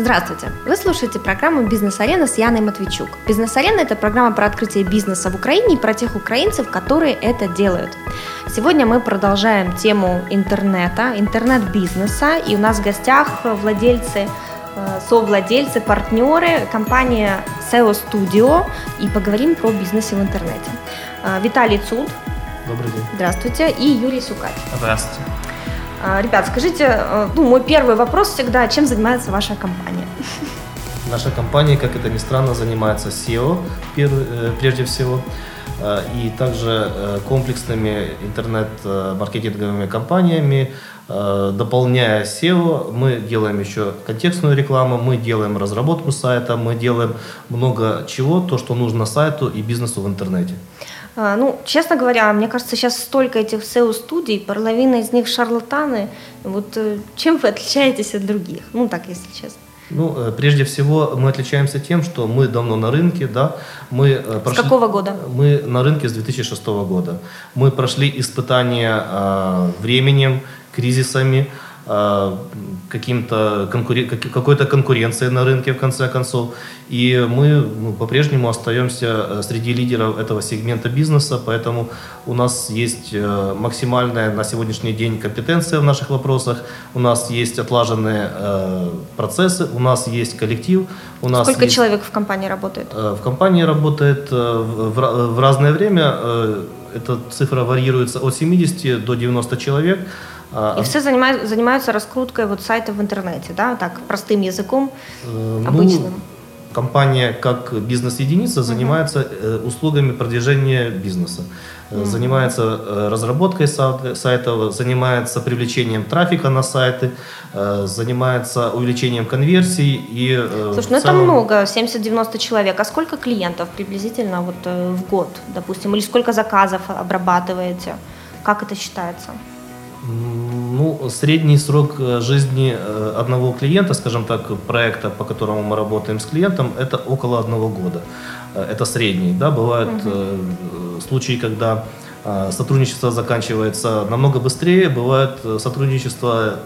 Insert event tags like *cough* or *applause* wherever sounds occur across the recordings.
Здравствуйте! Вы слушаете программу «Бизнес-арена» с Яной Матвейчук. «Бизнес-арена» — это программа про открытие бизнеса в Украине и про тех украинцев, которые это делают. Сегодня мы продолжаем тему интернета, интернет-бизнеса, и у нас в гостях владельцы э, совладельцы, партнеры, компания SEO Studio, и поговорим про бизнес в интернете. Э, Виталий Цуд. Добрый день. Здравствуйте. И Юрий Сукач. Здравствуйте. А, ребят, скажите, э, ну, мой первый вопрос всегда, чем занимается ваша компания? Наша компания, как это ни странно, занимается SEO э, прежде всего, э, и также комплексными интернет-маркетинговыми компаниями. Дополняя SEO, мы делаем еще контекстную рекламу, мы делаем разработку сайта, мы делаем много чего, то, что нужно сайту и бизнесу в интернете. А, ну, честно говоря, мне кажется, сейчас столько этих SEO-студий, половина из них шарлатаны. Вот э, чем вы отличаетесь от других? Ну, так, если честно. Ну, э, прежде всего, мы отличаемся тем, что мы давно на рынке, да. Мы э, прошли, с какого года? Мы на рынке с 2006 года. Мы прошли испытания э, временем, кризисами, каким-то конкурен... какой-то конкуренцией на рынке в конце концов. И мы ну, по-прежнему остаемся э, среди лидеров этого сегмента бизнеса, поэтому у нас есть э, максимальная на сегодняшний день компетенция в наших вопросах, у нас есть отлаженные э, процессы, у нас есть коллектив. У нас Сколько есть... человек в компании работает? В компании работает в, в разное время, эта цифра варьируется от 70 до 90 человек. А, И все занимают, занимаются раскруткой вот сайта в интернете, да, так, простым языком, э, обычным. Ну, компания как бизнес-единица занимается uh услугами продвижения бизнеса. uh Занимается разработкой сайтов, занимается привлечением трафика на сайты, занимается увеличением конверсий и... Слушай, ну целом... это много, 70-90 человек. А сколько клиентов приблизительно вот в год, допустим? Или сколько заказов обрабатываете? Как это считается? Ну, средний срок э, жизни э, одного клиента, скажем так, проекта, по которому мы работаем с клиентом, это около одного года. Э, это средний. Да? Бывают угу. случаи, когда сотрудничество заканчивается намного быстрее, бывает сотрудничество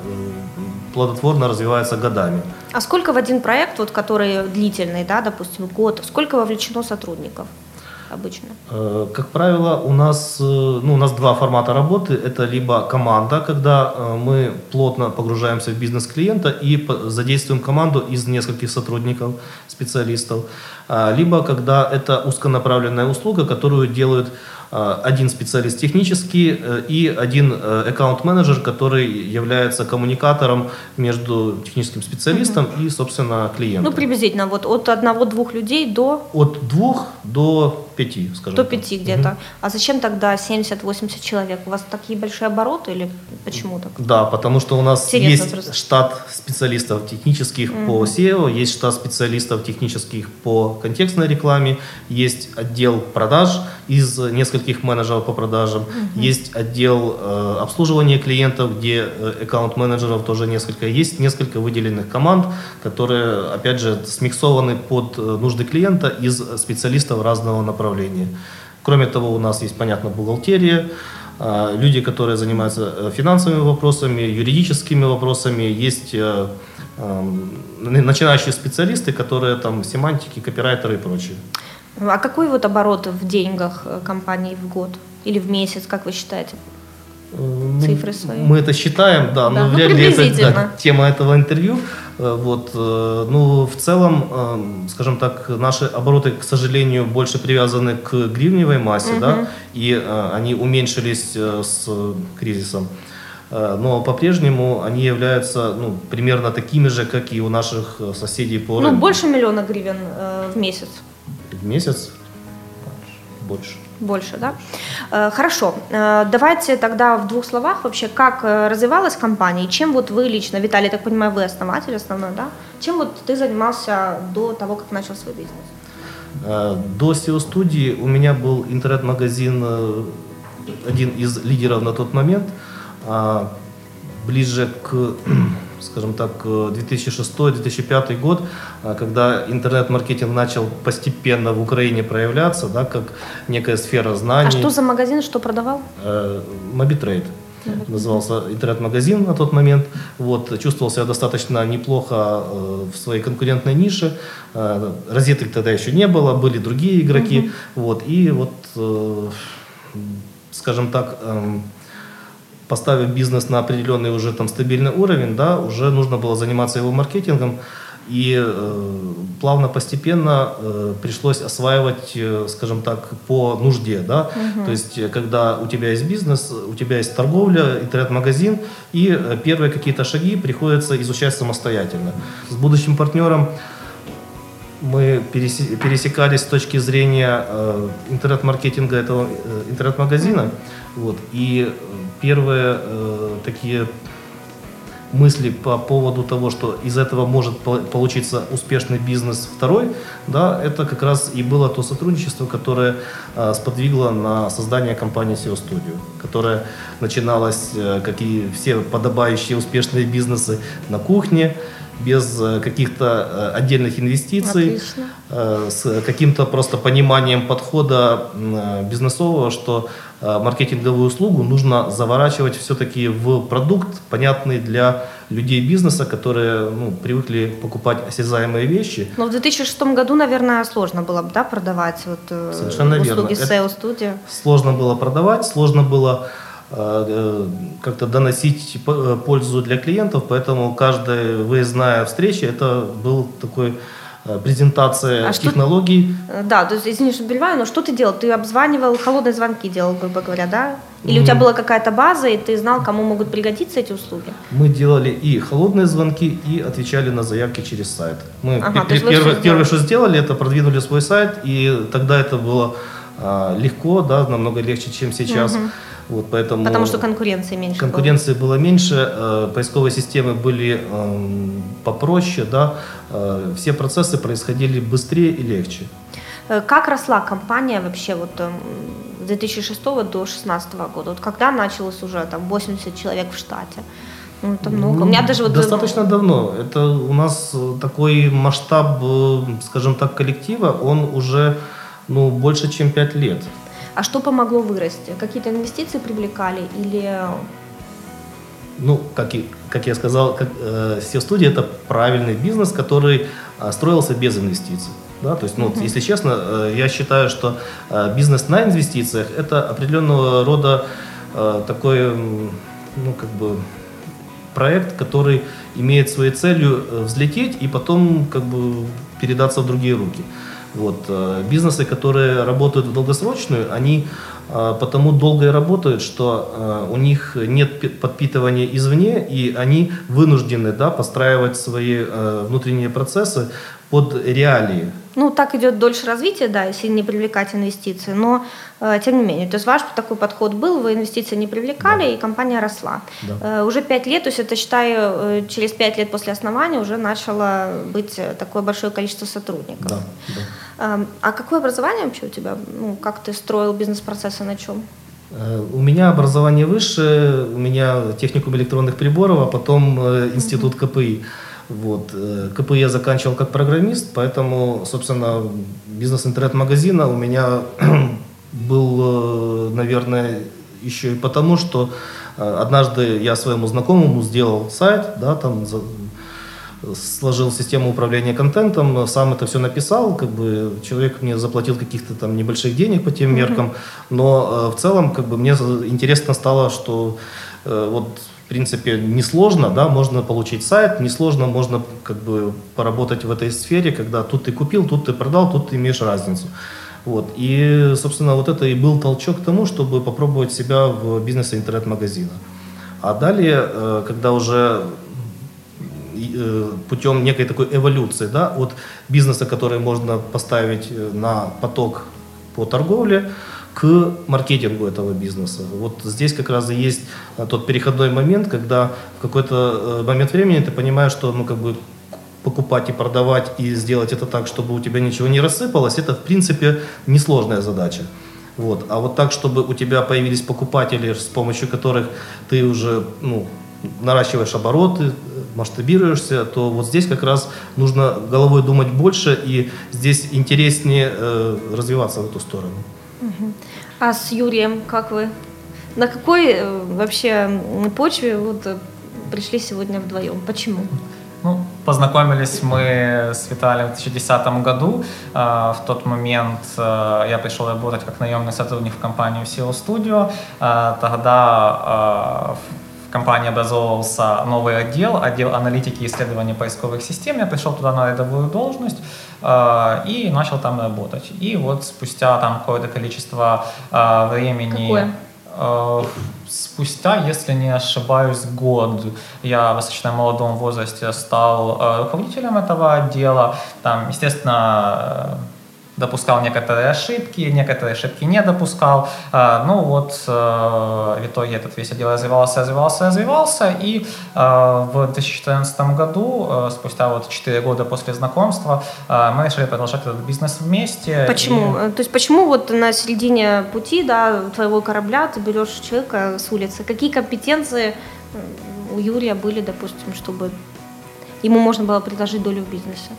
плодотворно развивается годами. А сколько в один проект, вот, который длительный, да, допустим, год, сколько вовлечено сотрудников? Обычно? Э, как правило, у нас, э, ну, у нас два формата работы. Это либо команда, когда э, мы плотно погружаемся в бизнес клиента и задействуем команду из нескольких сотрудников, специалистов. Либо когда это узконаправленная услуга, которую делают один специалист технический и один аккаунт-менеджер, который является коммуникатором между техническим специалистом угу. и, собственно, клиентом. Ну, приблизительно, вот от одного-двух людей до... От двух до пяти, скажем До пяти где-то. Угу. А зачем тогда 70-80 человек? У вас такие большие обороты или почему так? Да, потому что у нас Интересно есть просто. штат специалистов технических угу. по SEO, есть штат специалистов технических по контекстной рекламе, есть отдел продаж из нескольких менеджеров по продажам, угу. есть отдел э, обслуживания клиентов, где э, аккаунт-менеджеров тоже несколько, есть несколько выделенных команд, которые, опять же, смиксованы под э, нужды клиента из специалистов разного направления. Кроме того, у нас есть, понятно, бухгалтерия, э, люди, которые занимаются э, финансовыми вопросами, юридическими вопросами, есть э, начинающие специалисты, которые там семантики, копирайтеры и прочее. А какой вот оборот в деньгах э, компании в год или в месяц, как вы считаете? Э, Цифры свои. Мы это считаем, да, да но ну, вряд ли это да, тема этого интервью. Э, вот, ну, в целом, скажем так, наши обороты, к сожалению, больше привязаны к гривневой массе, угу. да, и они уменьшились с кризисом. Но по-прежнему они являются ну, примерно такими же, как и у наших соседей по рынку. Ну, больше миллиона гривен в месяц в месяц больше. Больше, да? Э, хорошо. Э, давайте тогда в двух словах вообще, как э, развивалась компания, и чем вот вы лично, Виталий, так понимаю, вы основатель основной, да? Чем вот ты занимался до того, как начал свой бизнес? До SEO-студии у меня был интернет-магазин, один из лидеров на тот момент, а ближе к скажем так, 2006-2005 э, год, э, когда интернет-маркетинг начал постепенно в Украине проявляться, да, как некая сфера знаний. А что за магазин, что продавал? Mobitrade. назывался интернет-магазин на тот момент. Вот, чувствовал себя достаточно неплохо э, в своей конкурентной нише. Э, розеток тогда еще не было, были другие игроки. Угу. Вот, и вот, э, скажем так, э, поставив бизнес на определенный уже там стабильный уровень, да, уже нужно было заниматься его маркетингом. И э, плавно, постепенно э, пришлось осваивать, э, скажем так, по нужде. Да? Угу. То есть, э, когда у тебя есть бизнес, у тебя есть торговля, интернет-магазин, и э, первые какие-то шаги приходится изучать самостоятельно. С будущим партнером мы пересекались с точки зрения э, интернет-маркетинга этого э, интернет-магазина. Вот, и первые э, такие мысли по поводу того, что из этого может получиться успешный бизнес второй, да, это как раз и было то сотрудничество, которое э, сподвигло на создание компании SEO Studio, которая начиналась, э, как и все подобающие успешные бизнесы, на кухне, без э, каких-то э, отдельных инвестиций, Отлично. Э, с каким-то просто пониманием подхода бизнесового, что маркетинговую услугу нужно заворачивать все-таки в продукт, понятный для людей бизнеса, которые ну, привыкли покупать осязаемые вещи. Но в 2006 году, наверное, сложно было бы да, продавать вот, Совершенно услуги SEO студии. Сложно было продавать, сложно было Э, как-то доносить э, пользу для клиентов, поэтому каждая выездная встреча это был такой э, презентация а технологий. Что, да, то есть, извини, что перебиваю, но что ты делал? Ты обзванивал, холодные звонки делал, грубо говоря, да? Или mm. у тебя была какая-то база, и ты знал, кому могут пригодиться эти услуги? Мы делали и холодные звонки, и отвечали на заявки через сайт. Мы ага, пер- первое, первое, что сделали, это продвинули свой сайт, и тогда это было легко, да, намного легче, чем сейчас. Угу. Вот, поэтому Потому что конкуренции меньше Конкуренции было, было меньше, э, поисковые системы были э, попроще, да, э, все процессы происходили быстрее и легче. Э, как росла компания вообще вот э, с 2006 до 2016 года? Вот когда началось уже там 80 человек в штате? Ну, это много. Ну, у меня даже вот... Достаточно давно. Это у нас такой масштаб, скажем так, коллектива, он уже ну, больше, чем 5 лет. А что помогло вырасти? Какие-то инвестиции привлекали или... Ну, как, и, как я сказал, как, э, SEO-студия – это правильный бизнес, который э, строился без инвестиций. Да, то есть, ну, uh-huh. если честно, э, я считаю, что э, бизнес на инвестициях – это определенного рода э, такой, ну, как бы, проект, который имеет своей целью э, взлететь и потом, как бы, передаться в другие руки. Вот. Э, бизнесы, которые работают в долгосрочную, они э, потому долго и работают, что э, у них нет подпитывания извне, и они вынуждены да, постраивать свои внутренние процессы под реалии. Ну, так идет дольше развития, да, если не привлекать инвестиции, но э, тем не менее. То есть ваш такой подход был, вы инвестиции не привлекали, да. и компания росла. Да. Э, уже пять лет, то есть это, считаю, э, через пять лет после основания уже начало быть такое большое количество сотрудников. Да, да. Э, а какое образование вообще у тебя? Ну, как ты строил бизнес-процессы, на чем? Э, у меня образование высшее, у меня техникум электронных приборов, а потом э, институт КПИ. Вот. Э, КП я заканчивал как программист, поэтому, собственно, бизнес интернет-магазина у меня *clears throat* был, э, наверное, еще и потому, что э, однажды я своему знакомому сделал сайт, да, там сложил систему управления контентом, сам это все написал, как бы человек мне заплатил каких-то там небольших денег по тем меркам, но в целом как бы мне интересно стало, что вот в принципе, несложно, да, можно получить сайт, несложно можно как бы поработать в этой сфере, когда тут ты купил, тут ты продал, тут ты имеешь разницу. Вот. И, собственно, вот это и был толчок к тому, чтобы попробовать себя в бизнесе интернет-магазина. А далее, э, когда уже э, путем некой такой эволюции, да, от бизнеса, который можно поставить э, на поток по торговле, к маркетингу этого бизнеса. Вот здесь как раз и есть а, тот переходной момент, когда в какой-то э, момент времени ты понимаешь, что ну, как бы покупать и продавать и сделать это так, чтобы у тебя ничего не рассыпалось, это в принципе несложная задача. Вот. А вот так, чтобы у тебя появились покупатели, с помощью которых ты уже ну, наращиваешь обороты, масштабируешься, то вот здесь как раз нужно головой думать больше, и здесь интереснее э, развиваться в эту сторону. А с Юрием как вы На какой э, вообще почве вот э, пришли сегодня вдвоем? Почему? Ну, познакомились мы с Виталием в 2010 году. А, в тот момент э, я пришел работать как наемный сотрудник в компанию SEO Studio. А, тогда в компании образовывался новый отдел, отдел аналитики и исследования поисковых систем. Я пришел туда на рядовую должность и начал там работать. И вот спустя там какое-то количество времени... Какое? Э, спустя, если не ошибаюсь, год я в достаточно молодом возрасте стал э, руководителем этого отдела. Там, естественно, допускал некоторые ошибки, некоторые ошибки не допускал. А, ну вот э, в итоге этот весь отдел развивался, развивался, развивался. И э, в 2014 году, спустя вот 4 года после знакомства, мы решили продолжать этот бизнес вместе. Почему? И... То есть почему вот на середине пути да, твоего корабля ты берешь человека с улицы? Какие компетенции у Юрия были, допустим, чтобы ему можно было предложить долю в бизнесе?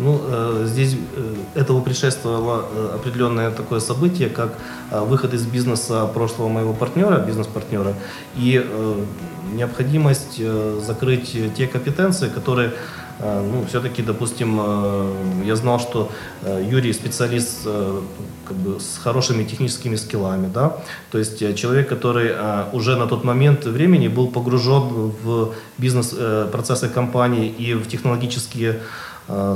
Ну, э, здесь э, этому предшествовало э, определенное такое событие, как выход из бизнеса прошлого моего партнера, бизнес-партнера, и необходимость закрыть те компетенции, которые ну, все-таки, допустим, я знал, что Юрий специалист как бы, с хорошими техническими скиллами, да, то есть человек, который уже на тот момент времени был погружен в бизнес-процессы компании и в технологические Э,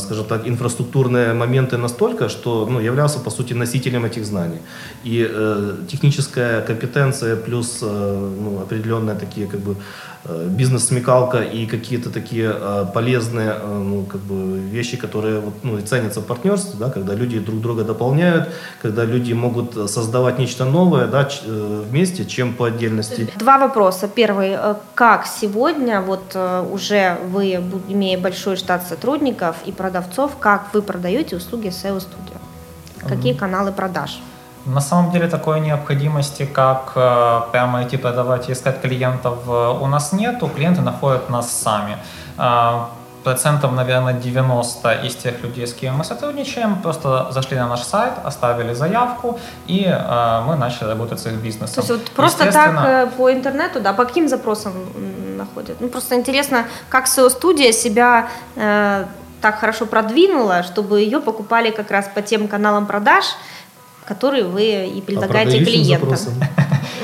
скажем так, инфраструктурные моменты настолько, что ну, являлся, по сути, носителем этих знаний. И э, техническая компетенция плюс э, ну, определенные такие как бы Э, бизнес-смекалка и какие-то такие э, полезные э, ну, как бы вещи, которые ну, ценятся в партнерстве, да, когда люди друг друга дополняют, когда люди могут создавать нечто новое да, вместе, чем по отдельности. Два вопроса. Первый. Как сегодня, вот уже вы, имея большой штат сотрудников и продавцов, как вы продаете услуги SEO Studio? Какие каналы продаж? На самом деле такой необходимости, как э, прямо идти продавать и искать клиентов, э, у нас нету. Клиенты находят нас сами. Э, процентов, наверное, 90 из тех людей, с кем мы сотрудничаем, просто зашли на наш сайт, оставили заявку, и э, мы начали работать с их бизнесом. То есть вот просто так по интернету, да, по каким запросам находят? Ну, просто интересно, как SEO-студия себя э, так хорошо продвинула, чтобы ее покупали как раз по тем каналам продаж, которые вы и предлагаете а клиентам.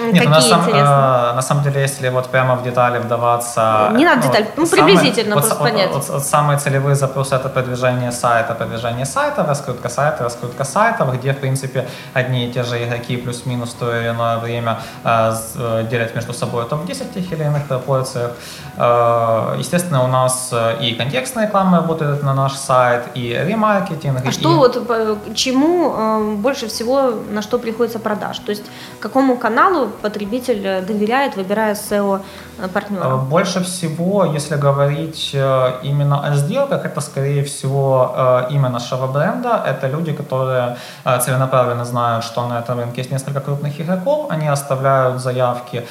Нет, ну, Какие на, сам, э, на самом деле, если вот прямо в детали вдаваться... Не надо ну, деталь, ну, приблизительно самые, просто вот, понять. Вот, вот, самые целевые запросы это продвижение сайта, продвижение сайта, раскрутка сайта, раскрутка сайтов, где, в принципе, одни и те же игроки плюс-минус в то или иное время э, э делят между собой топ-10 тех или иных пропорциях. Э, естественно, у нас э, и контекстная реклама работает на наш сайт, и ремаркетинг. А и... что вот, чему э, больше всего, на что приходится продаж? То есть, какому каналу потребитель доверяет, выбирая SEO э, партнера? Э, больше всего, если говорить именно о сделках, это скорее всего имя нашего бренда. Это люди, которые целенаправленно знают, что на этом рынке есть несколько крупных игроков. Они оставляют заявки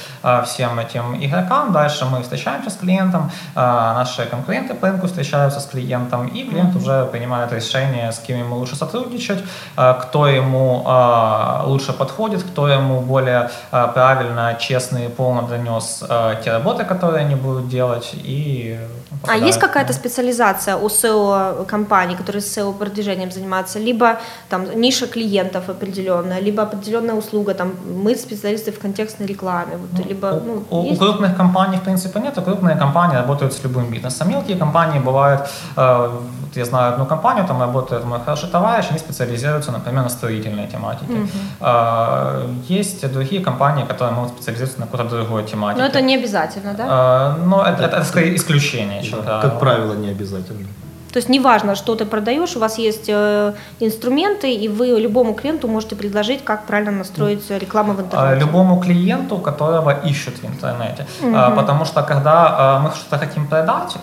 всем этим игрокам. Дальше мы встречаемся с клиентом, наши конкуренты по рынку встречаются с клиентом, и клиент уже принимает решение, с кем ему лучше сотрудничать, кто ему лучше подходит, кто ему более правильно, честно и полно донес э, те работы, которые они будут делать. И а есть какая-то специализация у SEO-компаний, которые SEO продвижением занимаются? Либо там ниша клиентов определенная, либо определенная услуга, там мы специалисты в контекстной рекламе. Вот, ну, либо, ну, у, у крупных компаний, в принципе, нет, а крупные компании работают с любым бизнесом. Мелкие компании бывают, э, вот я знаю одну компанию, там работает мой хороший товарищ, они специализируются, например, на строительной тематике. Угу. Э, есть другие компании, которые могут специализироваться на какой-то другой тематике. Но это не обязательно, да? Э, но это, это, это скорее исключение. Чем да, как правило, не обязательно. То есть неважно, что ты продаешь, у вас есть э, инструменты, и вы любому клиенту можете предложить, как правильно настроить рекламу в интернете. Любому клиенту, которого ищут в интернете. Угу. Потому что когда э, мы что-то хотим продать,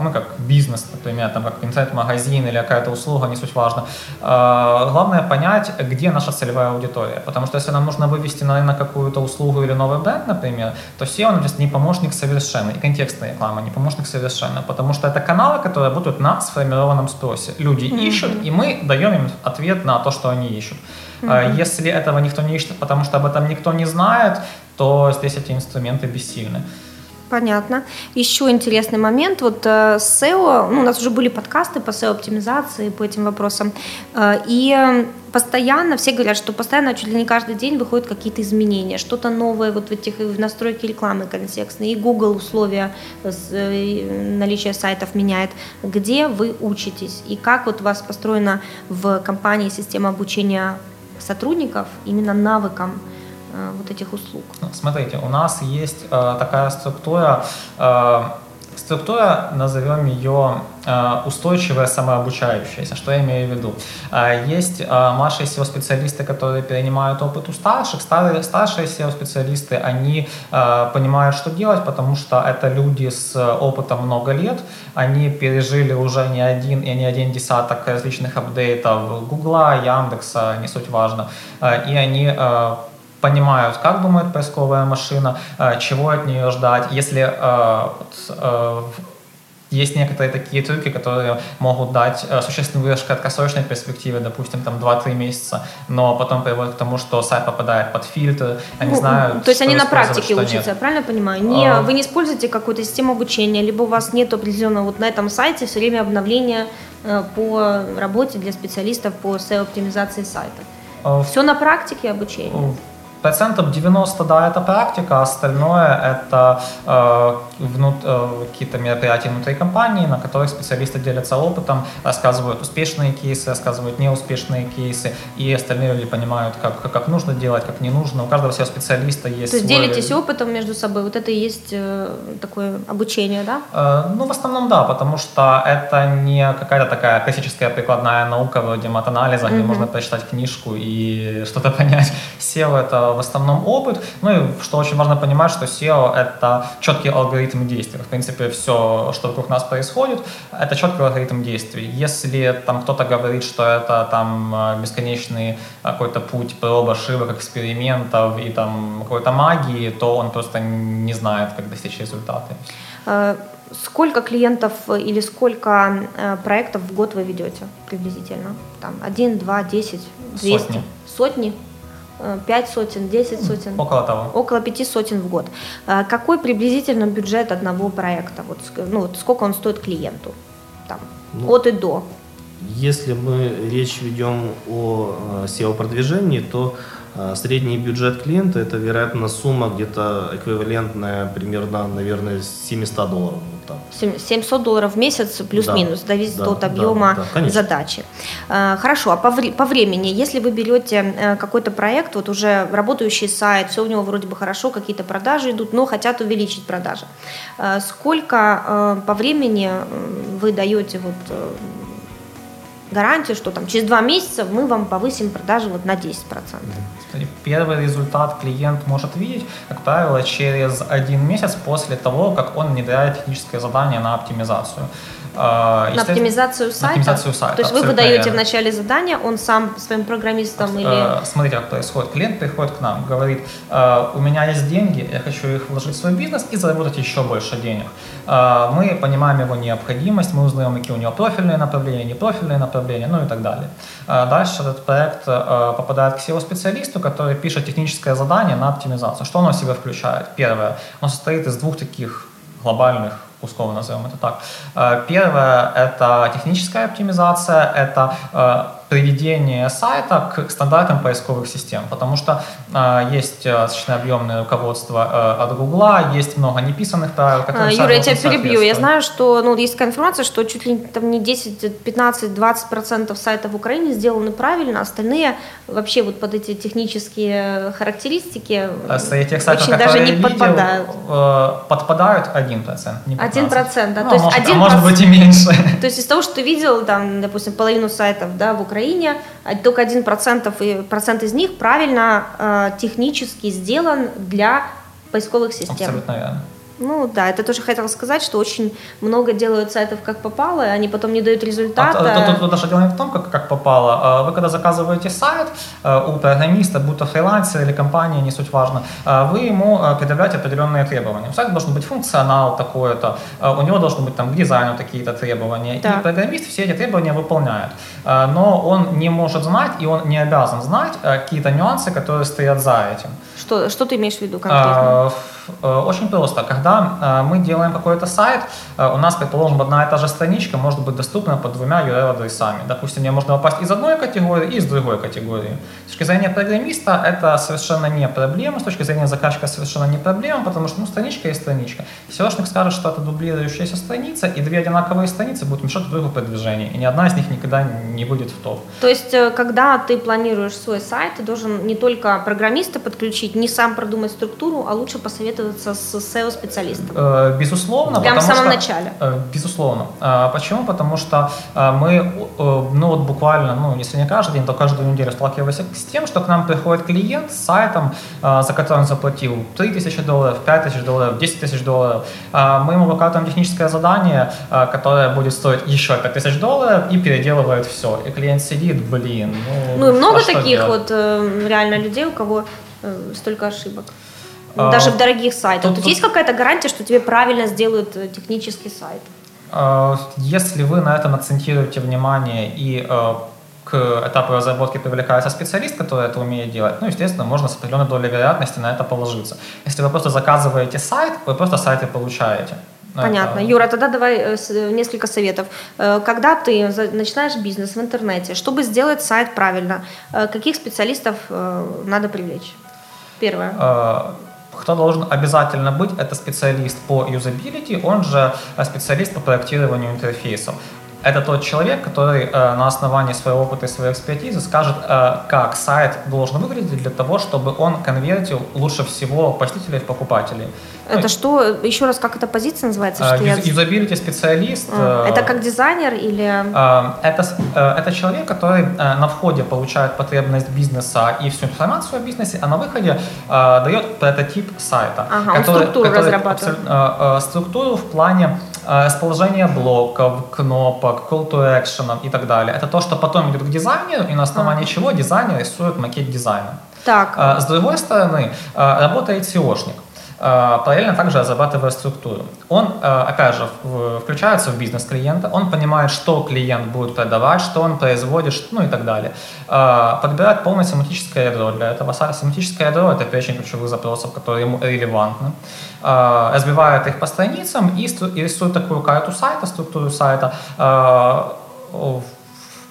мы как бизнес, например, там, как интернет-магазин или какая-то услуга, не суть важно, главное понять, где наша целевая аудитория. Потому что если нам нужно вывести на рынок какую-то услугу или новый бренд, например, то SEO он не помощник совершенно, и контекстная реклама не помощник совершенно, потому что это каналы, которые работают на сформированном спросе. Люди mm-hmm. ищут, и мы даем им ответ на то, что они ищут. Mm-hmm. Если этого никто не ищет, потому что об этом никто не знает, то здесь эти инструменты бессильны. Понятно. Еще интересный момент. Вот э, SEO, ну, у нас уже были подкасты по SEO-оптимизации, по этим вопросам. Э, и постоянно, все говорят, что постоянно, чуть ли не каждый день выходят какие-то изменения, что-то новое вот в этих в настройке рекламы контекстной. И Google условия э, наличия сайтов меняет. Где вы учитесь? И как вот у вас построена в компании система обучения сотрудников именно навыкам вот этих услуг? Ну, смотрите, у нас есть э, такая структура, э, структура, назовем ее э, устойчивая самообучающаяся. Что я имею в виду? Э, есть э, младшие SEO-специалисты, которые перенимают опыт у старших. Старые, старшие SEO-специалисты, они понимают, что делать, потому что это люди с опытом много лет. Они пережили уже не один и не один десяток различных апдейтов Гугла, Яндекса, не суть важно. И они понимают, как думает поисковая машина, э, чего от нее ждать. Если э, э, есть некоторые такие трюки, которые могут дать существенный выигрыш в краткосрочной перспективе, допустим, там 2-3 месяца, но потом приводит к тому, что сайт попадает под фильтр, они ну, знают, То есть они на практике учатся, я правильно понимаю? Не, а... Вы не используете какую-то систему обучения, либо у вас нет определенного вот на этом сайте все время обновления по работе для специалистов по SEO-оптимизации сайта? А... Все на практике обучения? Процентов 90, да, это практика, остальное это э, внут, э, какие-то мероприятия внутри компании, на которых специалисты делятся опытом, рассказывают успешные кейсы, рассказывают неуспешные кейсы, и остальные люди понимают, как, как нужно делать, как не нужно. У каждого всего специалиста есть То есть свой... делитесь опытом между собой, вот это и есть э, такое обучение, да? Э, ну, в основном да, потому что это не какая-то такая классическая прикладная наука вроде матанализа, mm-hmm. где можно прочитать книжку и что-то *laughs* понять. SEO это в основном опыт. Ну и что очень важно понимать, что SEO — это четкий алгоритм действий. В принципе, все, что вокруг нас происходит, это четкий алгоритм действий. Если там кто-то говорит, что это там бесконечный какой-то путь проб, ошибок, экспериментов и там какой-то магии, то он просто не знает, как достичь результата. Э, сколько клиентов или сколько э, проектов в год вы ведете приблизительно? Там один, два, десять, двести? Сотни. Сотни? Э, пять сотен, десять сотен? Около того. Около пяти сотен в год. Э, какой приблизительно бюджет одного проекта? Вот, ну, вот сколько он стоит клиенту? Там, ну, от и до. Если мы речь ведем о э, SEO-продвижении, то средний бюджет клиента – это, вероятно, сумма где-то эквивалентная примерно, наверное, 700 долларов там. 700 долларов в месяц плюс-минус, да, зависит да, от объема да, да, задачи. Э, хорошо, а по, вре- по времени, если вы берете э, какой-то проект, вот уже работающий сайт, все у него вроде бы хорошо, какие-то продажи идут, но хотят увеличить продажи. Э, сколько по времени вы даете вот гарантию, что там через два месяца мы вам повысим продажи вот на 10%. Первый результат клиент может видеть, как правило, через один месяц после того, как он внедряет техническое задание на оптимизацию. А, на оптимизацию сайта? На оптимизацию сайта. То есть вы выдаете в начале задания, он сам своим программистам или... Э, смотрите, как происходит. Клиент приходит к нам, говорит, «Э, у меня есть деньги, я хочу их вложить в свой бизнес и заработать еще больше денег. Э, мы понимаем его необходимость, мы узнаем, какие у него профильные направления, непрофильные направления, ну и так далее. Дальше этот проект попадает к SEO-специалисту, который пишет техническое задание на оптимизацию. Что оно в себя включает? Первое, оно состоит из двух таких глобальных условно назовем это так. Э, первое – это техническая оптимизация, это э, приведение сайта к стандартам поисковых систем, потому что э, есть достаточно объемное руководство э, от Гугла, есть много неписанных правил, которые Юра, я тебя перебью. Я знаю, что ну, есть такая информация, что чуть ли там не 10, 15, 20 процентов сайтов в Украине сделаны правильно, остальные вообще вот под эти технические характеристики э, Среди тех сайтов, очень даже не видел, подпадают. Э, подпадают 1%, не 1%, да, ну, то есть может, 1%, а может быть и меньше. То есть из того, что ты видел, там, допустим, половину сайтов да, в Украине, Украине, а только 1% процент из них правильно э, технически сделан для поисковых систем. Абсолютно верно. Ну да, это тоже хотела сказать, что очень много делают сайтов как попало, и они потом не дают результата. А, тут, тут даже дело не в том, как, как попало. А вы когда заказываете сайт э, у программиста, будь то фрилансер или компания, не суть важно, э, вы ему э, предъявляете определенные требования. У сайта должен быть функционал такой-то, у него должны быть там к дизайну какие-то требования. Да. И программист все эти требования выполняет. Но он не может знать, и он не обязан знать какие-то нюансы, которые стоят за этим. Что, что ты имеешь в виду конкретно? Э, очень просто. Когда э, мы делаем какой-то сайт, э, у нас, предположим, одна и та же страничка может быть доступна под двумя URL-адресами. Допустим, мне можно попасть из одной категории и из другой категории. С точки зрения программиста это совершенно не проблема, с точки зрения заказчика совершенно не проблема, потому что ну, страничка есть страничка. SEOшник скажет, что это дублирующаяся страница, и две одинаковые страницы будут мешать друг другу продвижению, и ни одна из них никогда не будет в топ. То есть, когда ты планируешь свой сайт, ты должен не только программиста подключить, не сам продумать структуру, а лучше посоветовать посоветоваться с SEO-специалистом? Э, безусловно. Прямо в самом что, начале? Э, безусловно. Э, почему? Потому что мы, ну вот буквально, ну если не каждый день, то каждую неделю сталкиваемся с тем, что к нам приходит клиент с сайтом, за который он заплатил 3 тысячи долларов, 5 тысяч долларов, 10 тысяч долларов. Мы ему выкатываем техническое задание, которое будет стоить еще 5 тысяч долларов и переделывает все. И клиент сидит, блин. Ну, ну много а таких делать? вот реально людей, у кого столько ошибок. А, Даже в дорогих сайтах. Тут, тут есть какая-то гарантия, что тебе правильно сделают э, технический сайт? А, если вы на этом акцентируете внимание и э, к этапу разработки привлекается специалист, который это умеет делать, ну, естественно, можно с определенной долей вероятности на это положиться. Если вы просто заказываете сайт, вы просто сайты получаете. Понятно. Это... Юра, тогда давай э, несколько советов. Когда ты начинаешь бизнес в интернете, чтобы сделать сайт правильно, каких специалистов надо привлечь? Первое. Кто должен обязательно быть, это специалист по юзабилити, он же э, специалист по проектированию интерфейсов. Это тот человек, который э, на основании своего опыта и своей экспертизы скажет, э, как сайт должен выглядеть для того, чтобы он конвертил лучше всего посетителей в покупателей. Это ну, что, еще раз, как эта позиция называется? Что uh, юзабилити специалист. Uh, это как дизайнер или... Uh, это, uh, это человек, который uh, на входе получает потребность бизнеса и всю информацию о бизнесе, а на выходе uh, дает прототип сайта. Ага, который, он структуру который, разрабатывает. Uh, uh, структуру в плане расположения блоков, кнопок, call to action и так далее. Это то, что потом идет к дизайнеру, и на основании а. чего дизайнер рисует макет дизайна. Так. С другой стороны, работает SEOшник параллельно также разрабатывая структуру. Он, опять же, включается в бизнес клиента, он понимает, что клиент будет продавать, что он производит, ну и так далее. Подбирает полное семантическое ядро для этого. Семантическое ядро — это перечень ключевых запросов, которые ему релевантны. Разбивает их по страницам и рисует такую карту сайта, структуру сайта,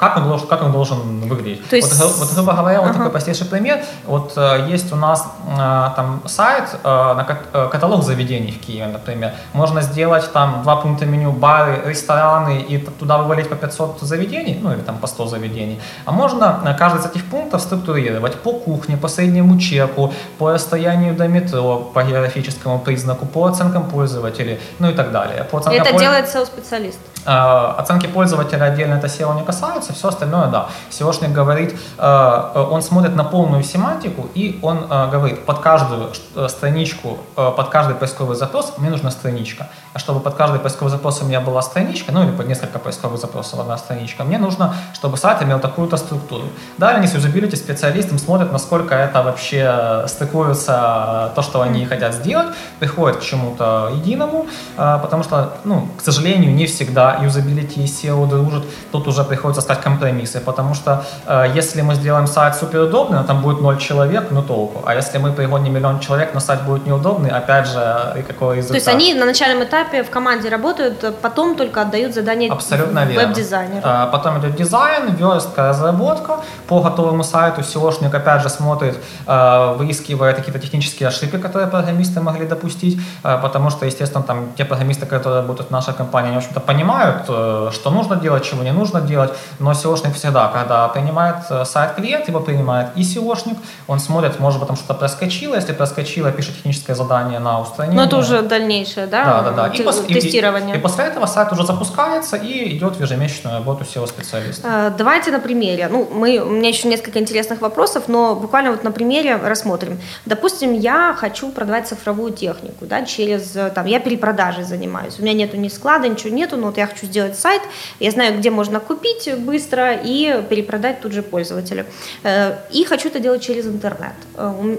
как он должен, как он должен выглядеть. То есть... вот, вот, грубо говоря, вот ага. такой простейший пример. Вот э, есть у нас э, там сайт, э, на каталог заведений в Киеве, например. Можно сделать там два пункта меню, бары, рестораны, и туда вывалить по 500 заведений, ну или там по 100 заведений. А можно каждый из этих пунктов структурировать по кухне, по среднему чеку, по расстоянию до метро, по географическому признаку, по оценкам пользователей, ну и так далее. По это польз... делает SEO-специалист? Оценки пользователя отдельно это SEO не касаются, все остальное да. SEOшник говорит, э, э, он смотрит на полную семантику и он говорит, под каждую страничку, под каждый поисковый запрос мне нужна страничка. А чтобы под каждый поисковый запрос у меня была страничка, ну или под несколько поисковых запросов одна страничка, мне нужно, чтобы сайт имел такую-то структуру. Далее они с юзабилити специалистом смотрят, насколько это вообще стыкуется то, что они хотят сделать, приходят к чему-то единому, потому что, ну, к сожалению, не всегда юзабилити и SEO дружат, тут уже приходится искать компромиссы, потому что э, если мы сделаем сайт суперудобный, там будет 0 человек, ну толку. А если мы пригоним миллион человек, но сайт будет неудобный, опять же, и какой результат. То есть они на начальном этапе в команде работают, потом только отдают задание Абсолютно веб-дизайнеру. Э, потом идет дизайн, верстка, разработка. По готовому сайту SEOшник опять же смотрит, э, выискивает какие-то технические ошибки, которые программисты могли допустить, э, потому что, естественно, там те программисты, которые работают в нашей компании, они, в общем-то, понимают, э, что нужно делать, чего не нужно делать, но SEOшник всегда, когда принимает э, сайт клиент, его принимает и SEOшник, он смотрит, может быть, там что-то проскочило, если проскочило, пишет техническое задание на устранение. Но это уже дальнейшее, да? Да, да, да. И, пос- тестирование. И, и, и после этого сайт уже запускается и идет в ежемесячную работу SEO-специалиста. А, давайте на примере. Ну, мы, у меня еще несколько интересных вопросов, но буквально вот на примере рассмотрим. Допустим, я хочу продавать цифровую технику, да, через, там, я перепродажей занимаюсь. У меня нету ни склада, ничего нету, но вот я хочу сделать сайт, я знаю, где можно купить быстро и перепродать тут же пользователю. Э, и хочу это делать через интернет. Э,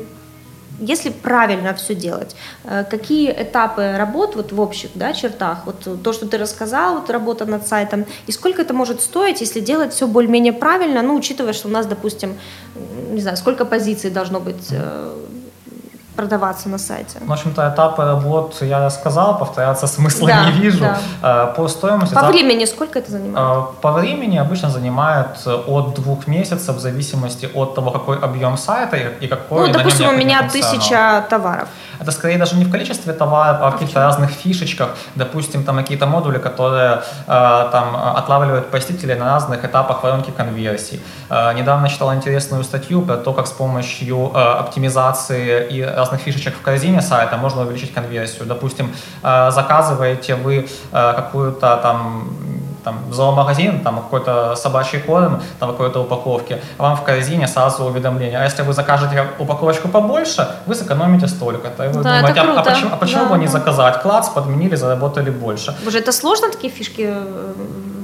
если правильно все делать, э, какие этапы работ вот в общих да, чертах, вот то, что ты рассказал, вот работа над сайтом, и сколько это может стоить, если делать все более-менее правильно, ну, учитывая, что у нас, допустим, не знаю, сколько позиций должно быть продаваться на сайте. В общем-то, этапы работ я сказал, повторяться смысла да, не вижу. Да. Э, по стоимости... По времени сколько это занимает? Э, по времени обычно занимает от двух месяцев в зависимости от того, какой объем сайта и какой... Ну, допустим, у меня тысяча товаров. Это скорее даже не в количестве товаров, а в каких-то разных фишечках. Допустим, там какие-то модули, которые э, там отлавливают посетителей на разных этапах воронки конверсий. Недавно читал интересную статью про то, как с помощью оптимизации и разных фишечек в корзине сайта можно увеличить конверсию. Допустим, э, заказываете вы э, какую-то там там, зоомагазин, там какой-то собачий корм, там какой-то упаковки, вам в корзине сразу уведомление. А если вы закажете упаковочку побольше, вы сэкономите столько-то. И вы да, думаете, а, а почему, а почему да, бы не заказать? Класс, подменили, заработали больше. Боже, это сложно такие фишки э,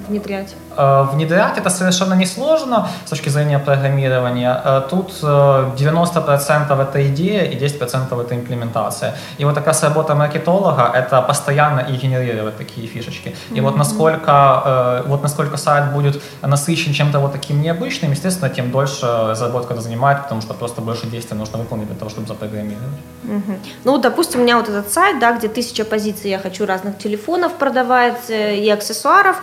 внедрять? Э, внедрять это совершенно несложно с точки зрения программирования. Э, тут 90% э, это идея и 10% это имплементация. И вот такая работа маркетолога — это постоянно и генерировать такие фишечки. И mm-hmm. вот насколько, вот насколько сайт будет насыщен чем-то вот таким необычным, естественно, тем дольше разработка занимает, потому что просто больше действий нужно выполнить для того, чтобы запрограммировать. Mm-hmm. Ну, допустим, у меня вот этот сайт, да, где тысяча позиций, я хочу разных телефонов продавать и аксессуаров,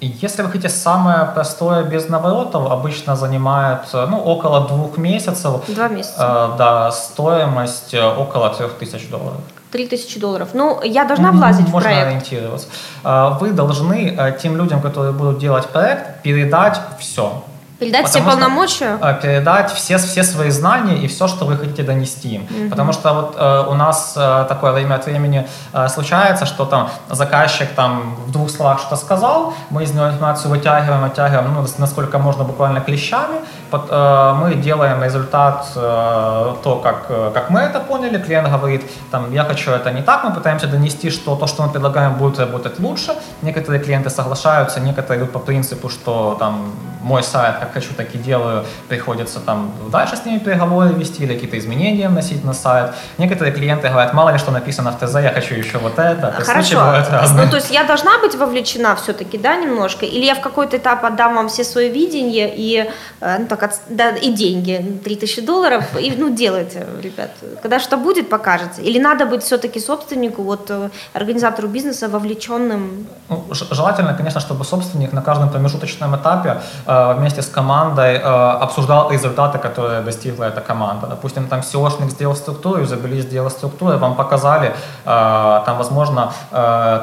если вы хотите самое простое без наворотов, обычно занимает ну, около двух месяцев. Два месяца. Э, да, стоимость э, около трех тысяч долларов. Три тысячи долларов. Ну, я должна влазить Можно в проект. Можно ориентироваться. Э, вы должны э, тем людям, которые будут делать проект, передать все. Передать все полномочия? Э, передать все, все свои знания и все, что вы хотите донести им. Угу. Потому что вот э, у нас э, такое время от времени э, случается, что там заказчик там в двух словах что-то сказал, мы из него информацию вытягиваем, оттягиваем, ну, насколько можно буквально клещами. Под, э, мы делаем результат э, то, как, э, как мы это поняли, клиент говорит, там, я хочу это не так, мы пытаемся донести, что то, что мы предлагаем, будет работать лучше. Некоторые клиенты соглашаются, некоторые идут по принципу, что там мой сайт, как хочу, так и делаю, приходится там дальше с ними переговоры вести или какие-то изменения вносить на сайт. Некоторые клиенты говорят, мало ли что написано в ТЗ, я хочу еще вот это. То Хорошо. Ну, то есть я должна быть вовлечена все-таки, да, немножко? Или я в какой-то этап отдам вам все свое видение и, э, ну, так, да, и деньги, 3000 долларов, и, ну, делайте, ребят. Когда что будет, покажете. Или надо быть все-таки собственнику, вот, э, организатору бизнеса вовлеченным? Ну, желательно, конечно, чтобы собственник на каждом промежуточном этапе Э, вместе с командой э, обсуждал результаты, которые достигла эта команда. Допустим, там SEOшник сделал структуру, изобрели сделал структуру, вам показали, э, там, возможно,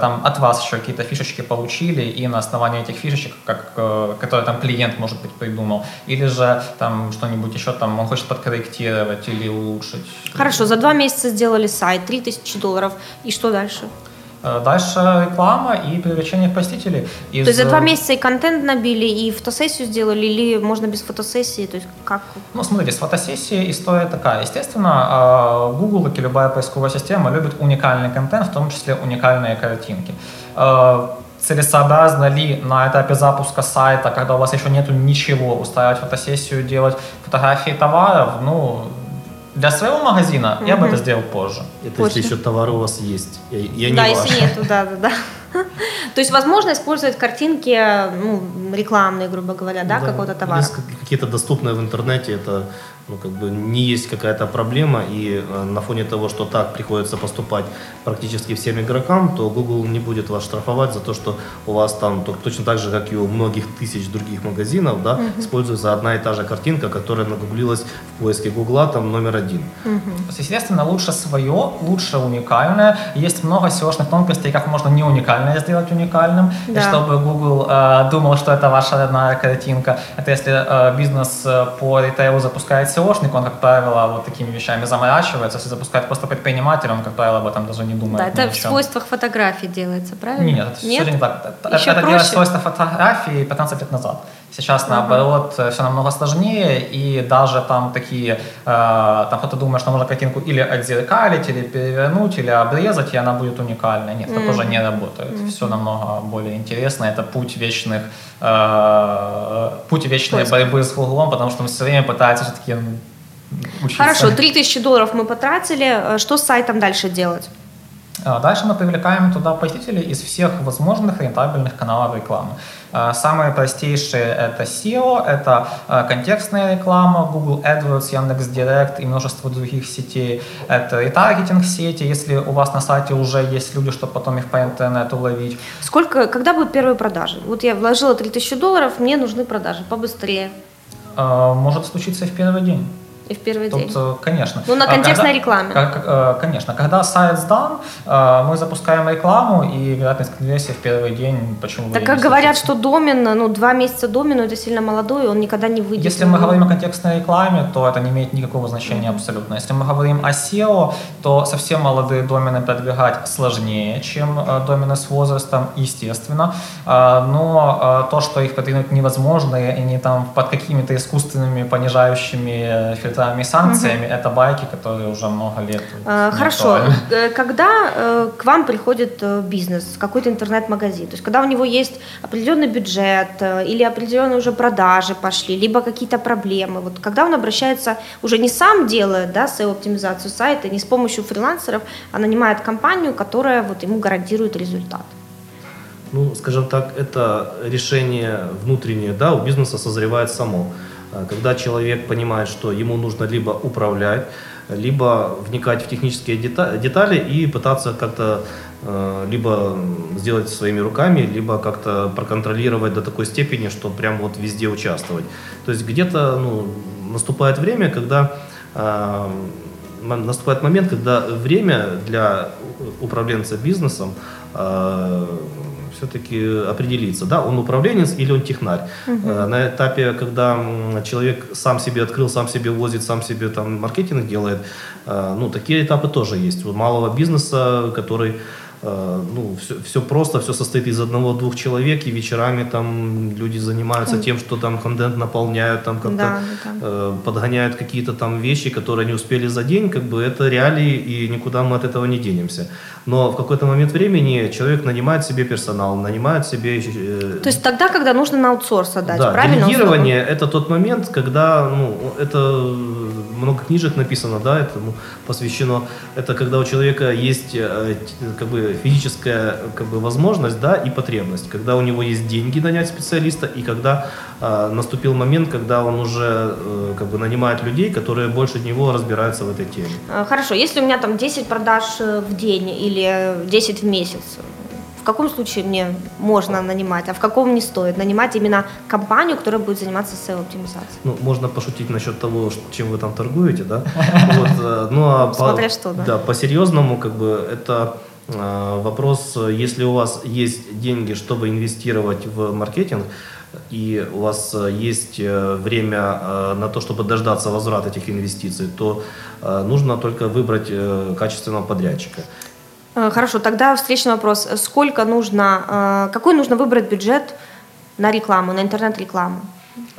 там от вас еще какие-то фишечки получили, и на основании этих фишечек, как, которые там клиент, может быть, придумал, или же там что-нибудь еще там он хочет подкорректировать или улучшить. Хорошо, за два месяца сделали сайт, 3000 долларов, и что дальше? Э, дальше реклама и привлечение посетителей. Из... То есть за два месяца и контент набили, и фотосессию сделали, или можно без фотосессии? То есть как? Ну, смотрите, с фотосессией история такая. Естественно, э, Google, как и любая поисковая система, любит уникальный контент, в том числе уникальные картинки э, целесообразно ли на этапе запуска сайта, когда у вас еще нету ничего, устраивать фотосессию, делать фотографии товаров, ну, для своего магазина mm-hmm. я бы это сделал позже. Это позже. если еще товар у вас есть. Я, я не да, ваш. если нету, да, да, да. *laughs* То есть возможно использовать картинки ну, рекламные, грубо говоря, да, да какого-то товара. Какие-то доступные в интернете, это ну, как бы не есть какая-то проблема, и э, на фоне того, что так приходится поступать практически всем игрокам, то Google не будет вас штрафовать за то, что у вас там то, точно так же, как и у многих тысяч других магазинов, да, угу. используется одна и та же картинка, которая нагуглилась в поиске Гугла там номер один. Угу. Естественно, лучше свое, лучше уникальное. Есть много SEO-шных тонкостей, как можно не уникальное сделать уникальным, да. и чтобы Google э, думал, что это ваша родная картинка. Это если э, бизнес э, по ритейлу запускает SEOшник, он, как правило, вот такими вещами заморачивается. Если запускает просто предприниматель, он, как правило, об этом даже не думает. Да, это в свойствах фотографии делается, правильно? Нет, это Нет? все не так. Это, Еще это делать свойства фотографии 15 лет назад. Сейчас, наоборот, uh все намного сложнее, и даже там такие, э, там кто-то думает, что можно картинку или отзеркалить, или перевернуть, или обрезать, и она будет уникальной. Нет, mm-hmm. так уже не работает. Mm-hmm. Все намного более интересно. Это путь вечных, э, путь вечной Поиск. борьбы с углом, потому что мы все время пытаемся все-таки учиться. Хорошо, 3000 долларов мы потратили. Э, что с сайтом дальше делать? А дальше мы привлекаем туда посетителей из всех возможных рентабельных каналов рекламы. А, самые простейшие это SEO, это а, контекстная реклама, Google AdWords, Яндекс.Директ и множество других сетей. Это ретаргетинг сети, если у вас на сайте уже есть люди, чтобы потом их по интернету ловить. Сколько, когда будут первые продажи? Вот я вложила 3000 долларов, мне нужны продажи побыстрее. Может случиться в первый день. И в первый Тут, день. Э, конечно. Ну, на а контекстной когда, рекламе. Как, э, конечно. Когда сайт сдан, э, мы запускаем рекламу, и вероятность конверсии в первый день почему Так как говорят, что домен, ну, два месяца домену, это сильно молодой, он никогда не выйдет. Если мы говорим о контекстной рекламе, то это не имеет никакого значения абсолютно. Если мы говорим о SEO, то совсем молодые домены продвигать сложнее, чем домены с возрастом, естественно. Но то, что их продвинуть невозможно, и они там под какими-то искусственными понижающими фильтрами штрафами и санкциями, угу. это байки, которые уже много лет. А, хорошо. Э, когда э, к вам приходит э, бизнес, какой-то интернет-магазин, то есть когда у него есть определенный бюджет или определенные уже продажи пошли, либо какие-то проблемы, вот когда он обращается, уже не сам делает да, SEO-оптимизацию сайта, не с помощью фрилансеров, а нанимает компанию, которая вот ему гарантирует результат. Ну, скажем так, это решение внутреннее, да, у бизнеса созревает само. А, когда человек понимает, что ему нужно либо управлять, либо вникать в технические детали и пытаться как-то а, либо сделать своими руками, либо как-то проконтролировать до такой степени, что прям вот везде участвовать. То есть где-то ну, наступает время, когда э, наступает момент, когда время для управленца бизнесом э, все-таки определиться, да, он управленец или он технарь. Угу. На этапе, когда человек сам себе открыл, сам себе возит, сам себе там маркетинг делает, э, ну, такие этапы тоже есть. У малого бизнеса, который Э, ну, все, все просто, все состоит из одного-двух человек, и вечерами там люди занимаются тем, что там контент наполняют, там как-то да, да. Э, подгоняют какие-то там вещи, которые они успели за день, как бы это реалии, и никуда мы от этого не денемся. Но в какой-то момент времени человек нанимает себе персонал, нанимает себе... Э, То есть тогда, когда нужно на аутсорс отдать, да, правильно? делегирование – это тот момент, когда, ну, это много книжек написано, да, этому посвящено. Это когда у человека есть э, как бы физическая как бы, возможность да, и потребность, когда у него есть деньги нанять специалиста, и когда э, наступил момент, когда он уже э, как бы, нанимает людей, которые больше него разбираются в этой теме. А, хорошо, если у меня там 10 продаж э, в день или 10 в месяц, в каком случае мне можно нанимать, а в каком не стоит нанимать именно компанию, которая будет заниматься SEO-оптимизацией? Ну, можно пошутить насчет того, чем вы там торгуете, да? *laughs* Вот, э, ну, а Смотря что, да. Да, по-серьезному, как бы, это а, вопрос, если у вас есть деньги, чтобы инвестировать в маркетинг, и у вас есть э, время э, на то, чтобы дождаться возврата этих инвестиций, то э, нужно только выбрать качественного подрядчика. Хорошо, тогда встречный вопрос. Сколько нужно, какой нужно выбрать бюджет на рекламу, на интернет-рекламу?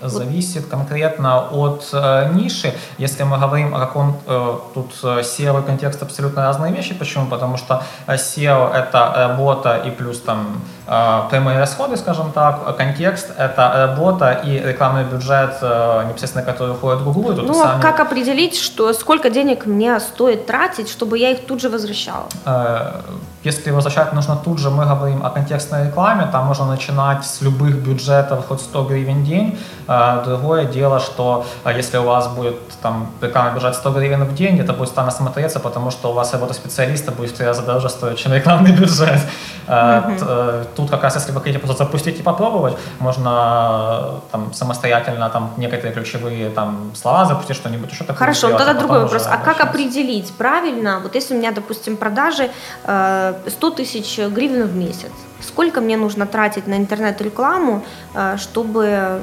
Зависит конкретно от э, ниши. Если мы говорим о каком э, тут э, SEO и контекст абсолютно разные вещи. Почему? Потому что э, SEO это работа и плюс там э, прямые расходы, скажем так. Контекст это работа и рекламный бюджет, э, непосредственно который уходит в Google. ну, а сами... как определить, что сколько денег мне стоит тратить, чтобы я их тут же возвращала? Э, если возвращать нужно тут же, мы говорим о контекстной рекламе, там можно начинать с любых бюджетов, хоть 100 гривен в день. А, другое дело, что а, если у вас будет там рекламный бюджет 100 гривен в день, это будет странно смотреться, потому что у вас работа специалиста будет в три раза дороже стоить, чем рекламный бюджет. Mm-hmm. тут как раз, если вы хотите просто запустить и попробовать, можно там самостоятельно там некоторые ключевые там слова запустить, что-нибудь еще такое. Хорошо, сделать, тогда а другой вопрос. А как определить правильно, вот если у меня, допустим, продажи 100 тысяч гривен в месяц, сколько мне нужно тратить на интернет-рекламу, чтобы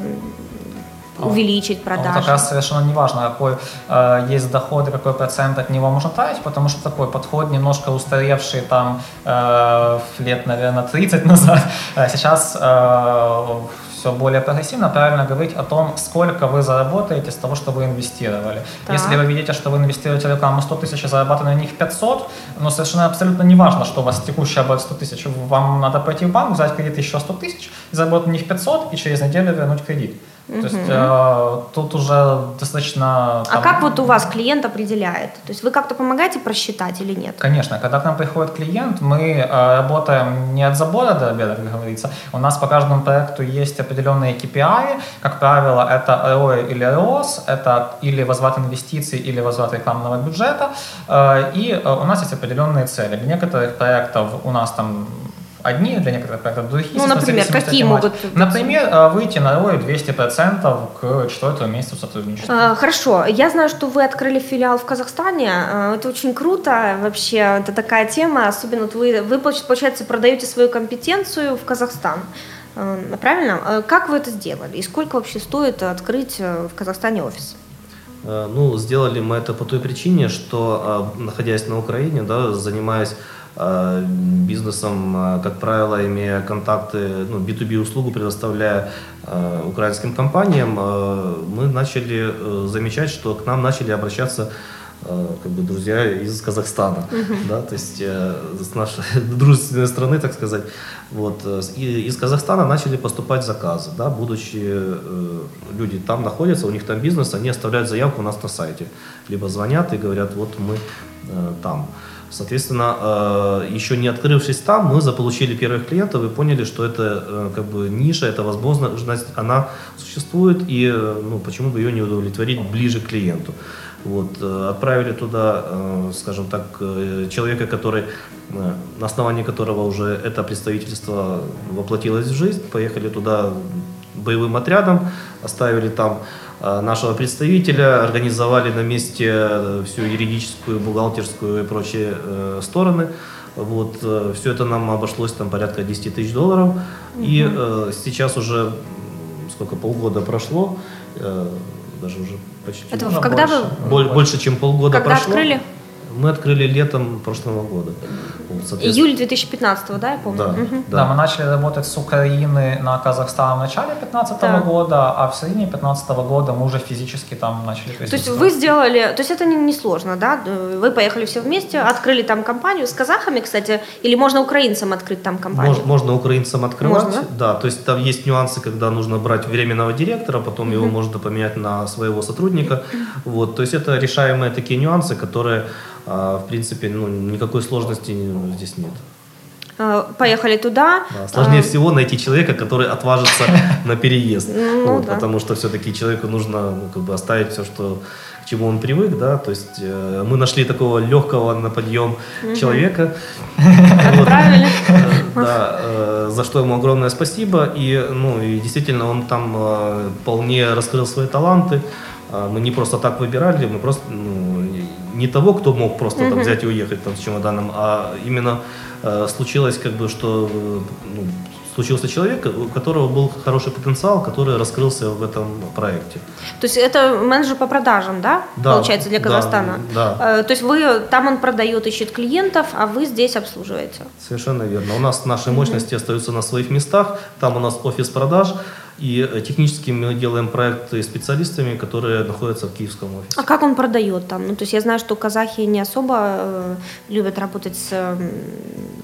увеличить продажи. Ну, как раз совершенно не важно, какой э, есть доход и какой процент от него можно тратить, потому что такой подход немножко устаревший там э, лет, наверное, 30 *laughs* назад. Э, сейчас э, все более прогрессивно, правильно говорить о том, сколько вы заработаете с того, что вы инвестировали. Так. Если вы видите, что вы инвестируете в рекламу 100 тысяч и зарабатываете на них 500, но совершенно абсолютно не важно, что у вас текущая оборот 100 тысяч. Вам надо пойти в банк, взять кредит еще 100 тысяч, заработать на них 500 и через неделю вернуть кредит. Угу. То есть э, тут уже достаточно... Там... А как вот у вас клиент определяет? То есть вы как-то помогаете просчитать или нет? Конечно. Когда к нам приходит клиент, мы э, работаем не от забора до обеда, как говорится. У нас по каждому проекту есть определенные KPI. Как правило, это ROI или ROS, это или возврат инвестиций, или возврат рекламного бюджета. Э, и э, у нас есть определенные цели. Для некоторых проектов у нас там одни, для некоторых проектов другие. Ну, например, какие могут? Например, э, выйти на ROI 200% к четвертому месяцу сотрудничества. А, хорошо. Я знаю, что вы открыли филиал в Казахстане. А, это очень круто. Вообще, это такая тема. Особенно вот вы, вы, получается, продаете свою компетенцию в Казахстан. А, правильно? Как вы это сделали? И сколько вообще стоит открыть в Казахстане офис? Э, ну, сделали мы это по той причине, что, находясь на Украине, да, занимаясь бизнесом, э, как правило, имея контакты, ну, B2B услугу предоставляя э, украинским компаниям, мы начали замечать, что к нам начали обращаться как бы друзья из Казахстана, uh-huh. да, то есть с нашей *laughs* дружественной страны, так сказать, вот, и из Казахстана начали поступать заказы, да, будучи люди там находятся, у них там бизнес, они оставляют заявку у нас на сайте, либо звонят и говорят, вот мы там. Соответственно, э, еще не открывшись там, мы заполучили первых клиентов и поняли, что это э, как бы ниша, эта возможность, она существует, и э, ну, почему бы ее не удовлетворить ближе к клиенту. Вот, отправили туда, скажем так, человека, который, на основании которого уже это представительство воплотилось в жизнь, поехали туда боевым отрядом, оставили там нашего представителя, организовали на месте э, всю юридическую, бухгалтерскую и прочие э, стороны. Вот, все это нам обошлось там порядка 10 тысяч долларов. Угу. И э, сейчас уже сколько, полгода прошло, э, даже уже почти. Это когда больше, вы... Больше, чем полгода когда прошло. открыли? Мы открыли летом прошлого года. Июль 2015, да, я помню? Да, угу. да. да, мы начали работать с Украины на Казахстан в начале 2015 да. года, а в середине 2015 года мы уже физически там начали То есть вы сделали, то есть это не, не сложно, да? Вы поехали все вместе, открыли там компанию с казахами, кстати, или можно украинцам открыть там компанию? Можно, можно украинцам открывать, можно? да, то есть там есть нюансы, когда нужно брать временного директора, потом угу. его можно поменять на своего сотрудника, вот, то есть это решаемые такие нюансы, которые а, в принципе, ну, никакой сложности здесь нет. А, поехали туда. Да, сложнее а... всего найти человека, который отважится *laughs* на переезд. Ну, вот, да. Потому что все-таки человеку нужно ну, как бы оставить все, что, к чему он привык. Да? То есть э, мы нашли такого легкого на подъем угу. человека. *laughs* Отправили. Да, э, за что ему огромное спасибо. И, ну, и действительно он там э, вполне раскрыл свои таланты. Мы не просто так выбирали, мы просто ну, не того, кто мог просто mm-hmm. там, взять и уехать там, с чемоданом, а именно э, случилось как бы, что ну, случился человек, у которого был хороший потенциал, который раскрылся в этом проекте. То есть это менеджер по продажам, да? Да. Получается, для Казахстана? Да. да. Э, то есть вы, там он продает, ищет клиентов, а вы здесь обслуживаете? Совершенно верно. У нас наши мощности mm-hmm. остаются на своих местах, там у нас офис продаж, и э, технически мы делаем проекты специалистами, которые находятся в киевском офисе. А как он продает там? Ну, то есть я знаю, что казахи не особо э, любят работать с э,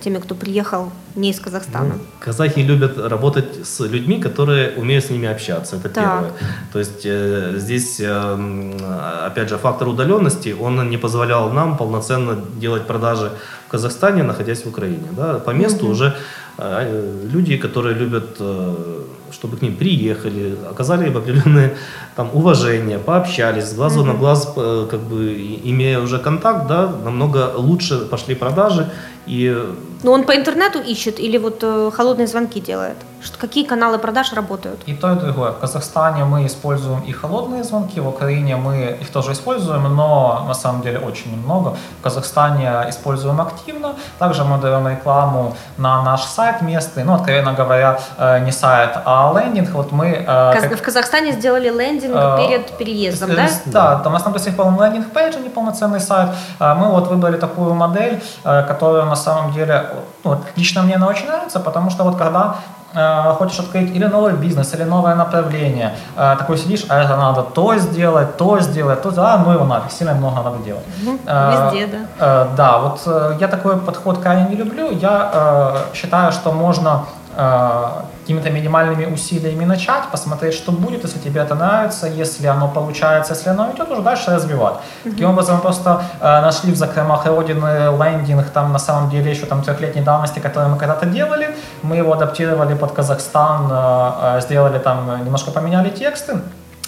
теми, кто приехал не из Казахстана. Ну, казахи любят работать с людьми, которые умеют с ними общаться. Это так. первое. То есть э, здесь, э, опять же, фактор удаленности, он не позволял нам полноценно делать продажи в Казахстане, находясь в Украине. Да? По месту mm-hmm. уже э, люди, которые любят э, чтобы к ним приехали, оказали им определенное там, уважение, пообщались, с глазу mm-hmm. на глаз, э, как бы имея уже контакт, да, намного лучше пошли продажи, И... Но он по интернету ищет или вот э, холодные звонки делает? Что, какие каналы продаж работают? И то, и другое. В Казахстане мы используем и холодные звонки, в Украине мы их тоже используем, но на самом деле очень немного. В Казахстане используем активно. Также мы даем рекламу на наш сайт местный, ну, откровенно говоря, э, не сайт, а лендинг. Вот мы... Э, в Казахстане сделали лендинг перед переездом, да? Да, там у нас там до сих пор лендинг-пейдж, а не полноценный сайт. Мы вот выбрали такую модель, которая на самом деле ну, лично мне она очень нравится, потому что вот когда э, хочешь открыть или новый бизнес, или новое направление, э, такой сидишь, а это надо то сделать, то сделать, то, а, ну его нафиг, сильно много надо делать. Ну, везде, да. Э, да, вот э, я такой подход крайне не люблю. Я э, считаю, что можно какими-то минимальными усилиями начать, посмотреть, что будет, если тебе это нравится, если оно получается, если оно идет, уже дальше развивать. Mm-hmm. Таким образом, мы просто э, нашли в закромах Родины лендинг, там на самом деле еще там трехлетней давности, который мы когда-то делали, мы его адаптировали под Казахстан, э, э, сделали там, немножко поменяли тексты,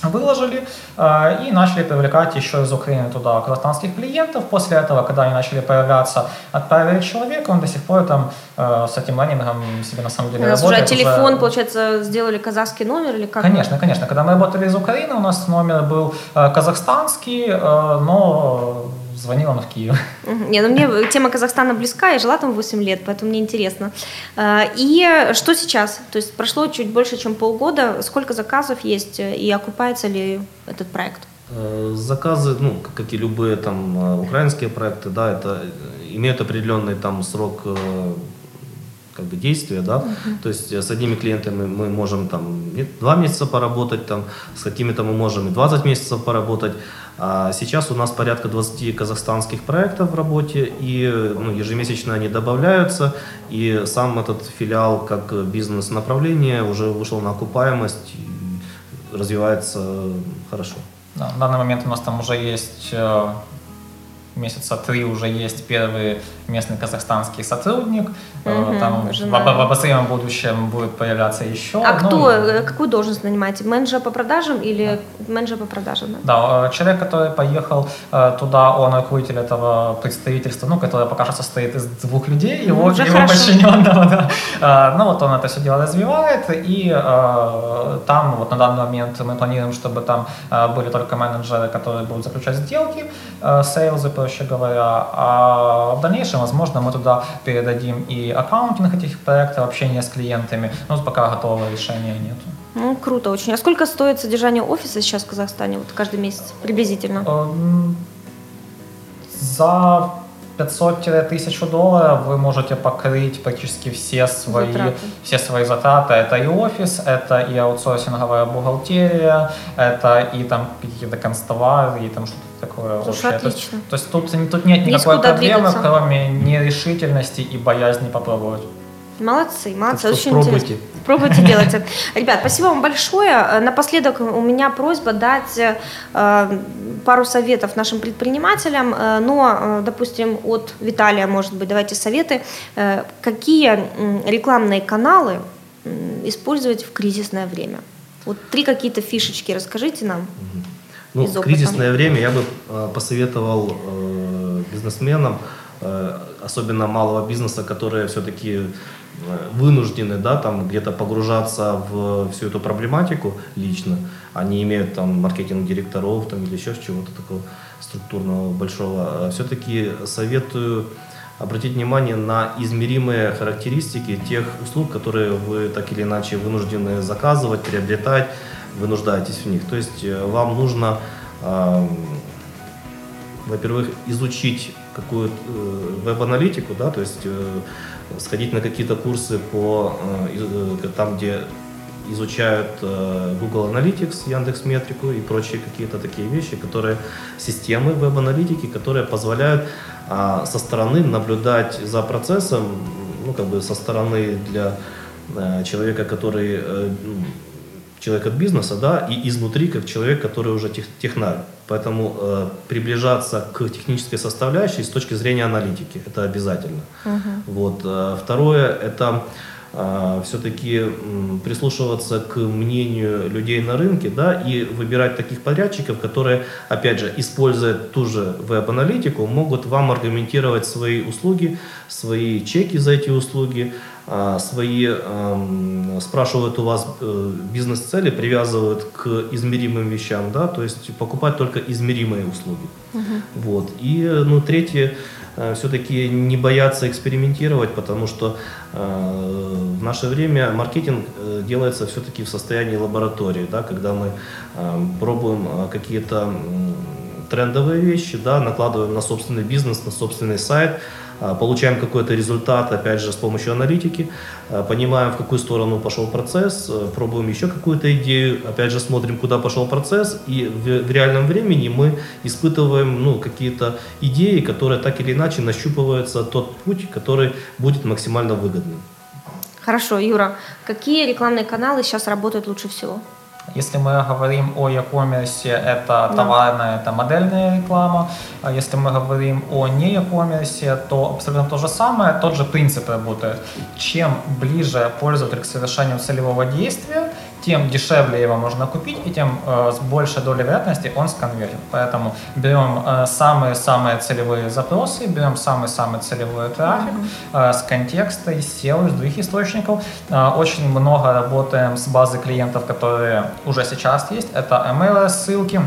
выложили э, и начали привлекать еще из Украины туда казахстанских клиентов. После этого, когда они начали появляться, отправили человека, он до сих пор там э, с этим лендингом себе на самом деле работает. Уже телефон, уже... получается, сделали казахский номер или как? Конечно, конечно. Когда мы работали из Украины, у нас номер был э, казахстанский, но звонил он в Киев. Не, ну мне тема Казахстана близка, я жила там 8 лет, поэтому мне интересно. А, и что сейчас? То есть прошло чуть больше, чем полгода. Сколько заказов есть и окупается ли этот проект? Э, заказы, ну, как и любые там э, украинские проекты, да, это имеют определенный там срок э, как бы действия, да, uh-huh. то есть с одними клиентами мы можем там два месяца поработать, там с какими-то мы можем и 20 месяцев поработать, сейчас у нас порядка 20 казахстанских проектов в работе, и ну, ежемесячно они добавляются, и сам этот филиал как бизнес-направление уже вышел на окупаемость, развивается хорошо. Да, в данный момент у нас там уже есть э, месяца три уже есть первый местный казахстанский сотрудник. Угу, Там в, в обозримом будущем будет появляться еще. А ну, кто, э, какую должность занимаете? Менеджер по продажам или да. менеджер по продажам? Да? да, э, человек, который поехал туда, он руководитель этого представительства, ну, которое пока что состоит из двух людей, его, уже его подчиненного. *laughs* Да. Ну, вот он это все дело развивает, и там вот на данный момент мы планируем, чтобы там были только менеджеры, которые будут заключать сделки, сейлзы, проще говоря, а в дальнейшем, возможно, мы туда передадим и аккаунтинг этих проектов, общение с клиентами, но пока готового решения нет. Ну, круто очень. А сколько стоит содержание офиса сейчас в Казахстане, вот каждый месяц, приблизительно? За 500-1000 долларов вы можете покрыть практически все свои, затраты. все свои затраты. Это и офис, это и аутсорсинговая бухгалтерия, это и там какие-то констовары, и там что-то такое Слушай, отлично. То есть, то есть тут, тут нет никакой проблемы, двигаться. кроме нерешительности и боязни попробовать. Молодцы, молодцы, очень пробуйте. интересно. Пробуйте *laughs* делать это. Ребят, спасибо вам большое. Напоследок у меня просьба дать э, пару советов нашим предпринимателям, э, но, э, допустим, от Виталия, может быть, давайте советы. Э, какие э, рекламные каналы э, использовать в кризисное время? Вот три какие-то фишечки расскажите нам. Ну, в кризисное время я бы э, посоветовал э, бизнесменам, э, особенно малого бизнеса, которые все-таки э, вынуждены да, там, где-то погружаться в всю эту проблематику лично. Они имеют там маркетинг-директоров там, или еще чего-то такого структурного большого. Все-таки советую обратить внимание на измеримые характеристики тех услуг, которые вы так или иначе вынуждены заказывать, приобретать, вынуждаетесь в них. То есть э, вам нужно, э, во-первых, изучить какую-то э, веб-аналитику, да, то есть э, сходить на какие-то курсы по э, э там, где изучают э, Google Analytics, Яндекс Метрику и прочие какие-то такие вещи, которые системы веб-аналитики, которые позволяют э, со стороны наблюдать за процессом, ну как бы со стороны для э, человека, который э, человек от бизнеса, да, и изнутри как человек, который уже тех, технарь. Поэтому э, приближаться к технической составляющей с точки зрения аналитики это обязательно. Uh-huh. Вот. Э, второе это а, все-таки прислушиваться к мнению людей на рынке, да, и выбирать таких подрядчиков, которые, опять же, используя ту же веб-аналитику, могут вам аргументировать свои услуги, свои чеки за эти услуги, свои спрашивают у вас э, бизнес-цели, привязывают к измеримым вещам, да, то есть покупать только измеримые услуги. Uh-huh. Вот. И, ну, третье, Э, все-таки не бояться экспериментировать, потому что э, в наше время маркетинг делается все-таки в состоянии лаборатории, да, когда мы пробуем какие-то трендовые вещи, да, накладываем на собственный бизнес, на собственный сайт, а, получаем какой-то результат, опять же, с помощью аналитики, а, понимаем, в какую сторону пошел процесс, э, пробуем еще какую-то идею, опять же, смотрим, куда пошел процесс, и в, в реальном времени мы испытываем ну, какие-то идеи, которые так или иначе нащупываются тот путь, который будет максимально выгодным. Хорошо, Юра, какие рекламные каналы сейчас работают лучше всего? Если мы говорим о e-commerce, это товарная, это модельная реклама. А если мы говорим о не e-commerce, то абсолютно то же самое, тот же принцип работает. Чем ближе пользователь к совершению целевого действия, тем дешевле его можно купить, и тем э, с большей долей вероятности он сконвертит. Поэтому берем э, самые-самые целевые запросы, берем самый-самый целевой трафик э, с контекста, из SEO, из других источников. Э, очень много работаем с базой клиентов, которые уже сейчас есть. Это email-ссылки,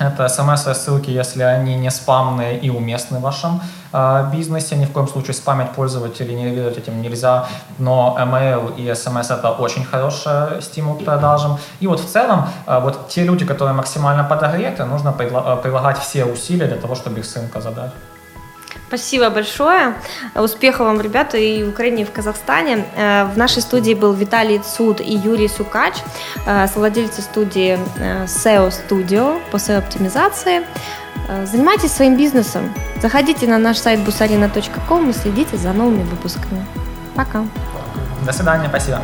это смс-ссылки, если они не спамные и уместны в вашем э, бизнесе. Ни в коем случае спамить пользователей, не реагировать этим нельзя. Но email и смс это очень хороший стимул к продажам. И вот в целом, э, вот те люди, которые максимально подогреты, нужно прилагать все усилия для того, чтобы их с рынка задать. Спасибо большое. Успехов вам, ребята, и в Украине, и в Казахстане. Э, в нашей студии был Виталий Цуд и Юрий Сукач, э, совладельцы студии э, SEO Studio по SEO-оптимизации. Занимайтесь своим бизнесом. Заходите на наш сайт busarina.com и следите за новыми выпусками. Пока. До свидания, спасибо.